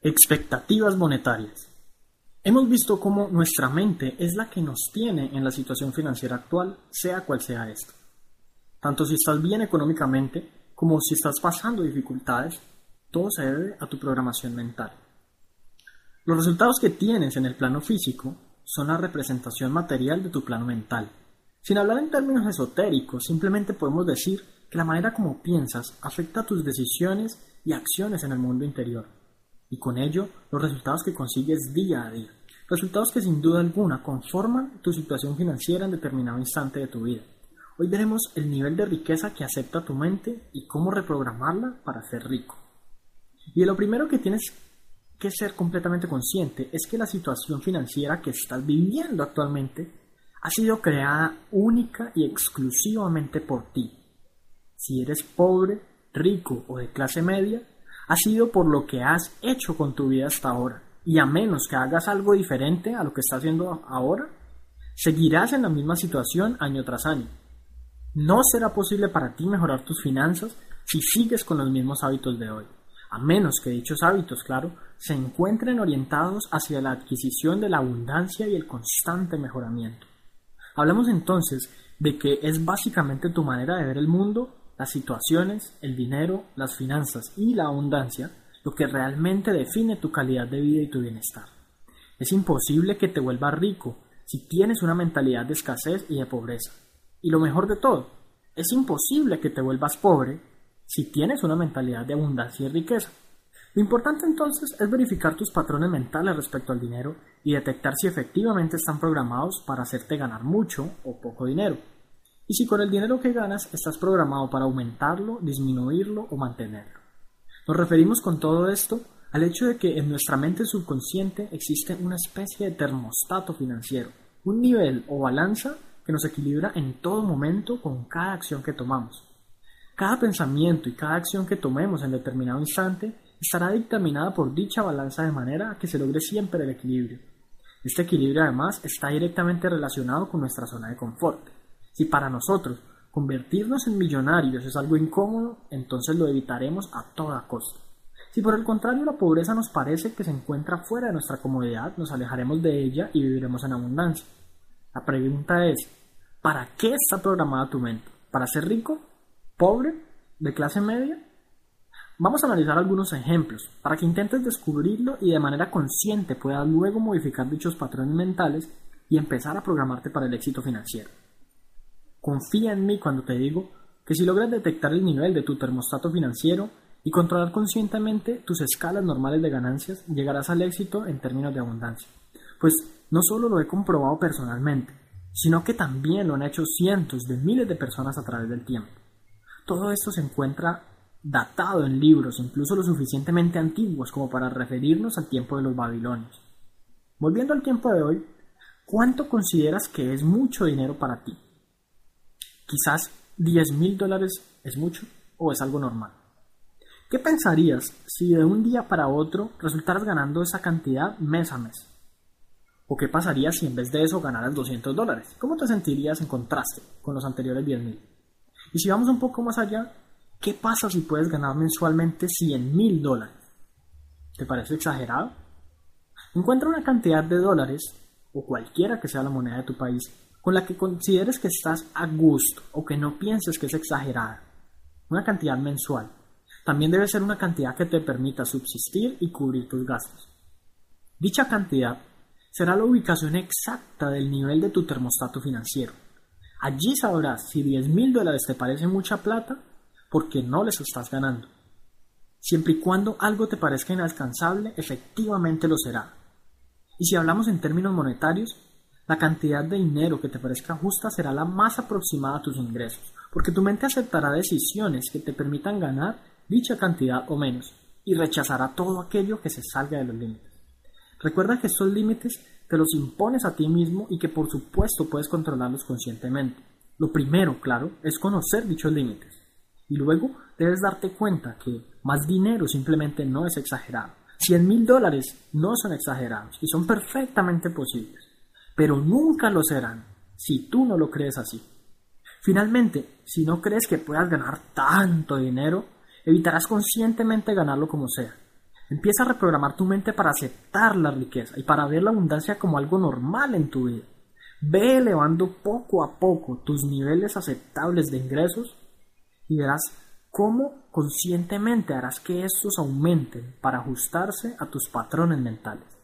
Expectativas monetarias. Hemos visto cómo nuestra mente es la que nos tiene en la situación financiera actual, sea cual sea esto. Tanto si estás bien económicamente como si estás pasando dificultades, todo se debe a tu programación mental. Los resultados que tienes en el plano físico son la representación material de tu plano mental. Sin hablar en términos esotéricos, simplemente podemos decir que la manera como piensas afecta tus decisiones y acciones en el mundo interior y con ello los resultados que consigues día a día. Resultados que sin duda alguna conforman tu situación financiera en determinado instante de tu vida. Hoy veremos el nivel de riqueza que acepta tu mente y cómo reprogramarla para ser rico. Y lo primero que tienes que ser completamente consciente es que la situación financiera que estás viviendo actualmente ha sido creada única y exclusivamente por ti. Si eres pobre, rico o de clase media, ha sido por lo que has hecho con tu vida hasta ahora. Y a menos que hagas algo diferente a lo que estás haciendo ahora, seguirás en la misma situación año tras año. No será posible para ti mejorar tus finanzas si sigues con los mismos hábitos de hoy, a menos que dichos hábitos, claro, se encuentren orientados hacia la adquisición de la abundancia y el constante mejoramiento. Hablamos entonces de que es básicamente tu manera de ver el mundo las situaciones, el dinero, las finanzas y la abundancia lo que realmente define tu calidad de vida y tu bienestar. Es imposible que te vuelvas rico si tienes una mentalidad de escasez y de pobreza. Y lo mejor de todo, es imposible que te vuelvas pobre si tienes una mentalidad de abundancia y riqueza. Lo importante entonces es verificar tus patrones mentales respecto al dinero y detectar si efectivamente están programados para hacerte ganar mucho o poco dinero y si con el dinero que ganas estás programado para aumentarlo, disminuirlo o mantenerlo. Nos referimos con todo esto al hecho de que en nuestra mente subconsciente existe una especie de termostato financiero, un nivel o balanza que nos equilibra en todo momento con cada acción que tomamos. Cada pensamiento y cada acción que tomemos en determinado instante estará dictaminada por dicha balanza de manera que se logre siempre el equilibrio. Este equilibrio además está directamente relacionado con nuestra zona de confort. Si para nosotros convertirnos en millonarios es algo incómodo, entonces lo evitaremos a toda costa. Si por el contrario la pobreza nos parece que se encuentra fuera de nuestra comodidad, nos alejaremos de ella y viviremos en abundancia. La pregunta es, ¿para qué está programada tu mente? ¿Para ser rico? ¿Pobre? ¿De clase media? Vamos a analizar algunos ejemplos para que intentes descubrirlo y de manera consciente puedas luego modificar dichos patrones mentales y empezar a programarte para el éxito financiero. Confía en mí cuando te digo que si logras detectar el nivel de tu termostato financiero y controlar conscientemente tus escalas normales de ganancias, llegarás al éxito en términos de abundancia. Pues no solo lo he comprobado personalmente, sino que también lo han hecho cientos de miles de personas a través del tiempo. Todo esto se encuentra datado en libros, incluso lo suficientemente antiguos como para referirnos al tiempo de los babilonios. Volviendo al tiempo de hoy, ¿cuánto consideras que es mucho dinero para ti? Quizás 10 mil dólares es mucho o es algo normal. ¿Qué pensarías si de un día para otro resultaras ganando esa cantidad mes a mes? ¿O qué pasaría si en vez de eso ganaras 200 dólares? ¿Cómo te sentirías en contraste con los anteriores 10 mil? Y si vamos un poco más allá, ¿qué pasa si puedes ganar mensualmente 100 mil dólares? ¿Te parece exagerado? Encuentra una cantidad de dólares, o cualquiera que sea la moneda de tu país, con la que consideres que estás a gusto o que no pienses que es exagerada. Una cantidad mensual. También debe ser una cantidad que te permita subsistir y cubrir tus gastos. Dicha cantidad será la ubicación exacta del nivel de tu termostato financiero. Allí sabrás si 10 mil dólares te parece mucha plata porque no les estás ganando. Siempre y cuando algo te parezca inalcanzable, efectivamente lo será. Y si hablamos en términos monetarios, la cantidad de dinero que te parezca justa será la más aproximada a tus ingresos, porque tu mente aceptará decisiones que te permitan ganar dicha cantidad o menos, y rechazará todo aquello que se salga de los límites. Recuerda que estos límites te los impones a ti mismo y que por supuesto puedes controlarlos conscientemente. Lo primero, claro, es conocer dichos límites. Y luego debes darte cuenta que más dinero simplemente no es exagerado. 100 mil dólares no son exagerados y son perfectamente posibles pero nunca lo serán si tú no lo crees así. Finalmente, si no crees que puedas ganar tanto dinero, evitarás conscientemente ganarlo como sea. Empieza a reprogramar tu mente para aceptar la riqueza y para ver la abundancia como algo normal en tu vida. Ve elevando poco a poco tus niveles aceptables de ingresos y verás cómo conscientemente harás que estos aumenten para ajustarse a tus patrones mentales.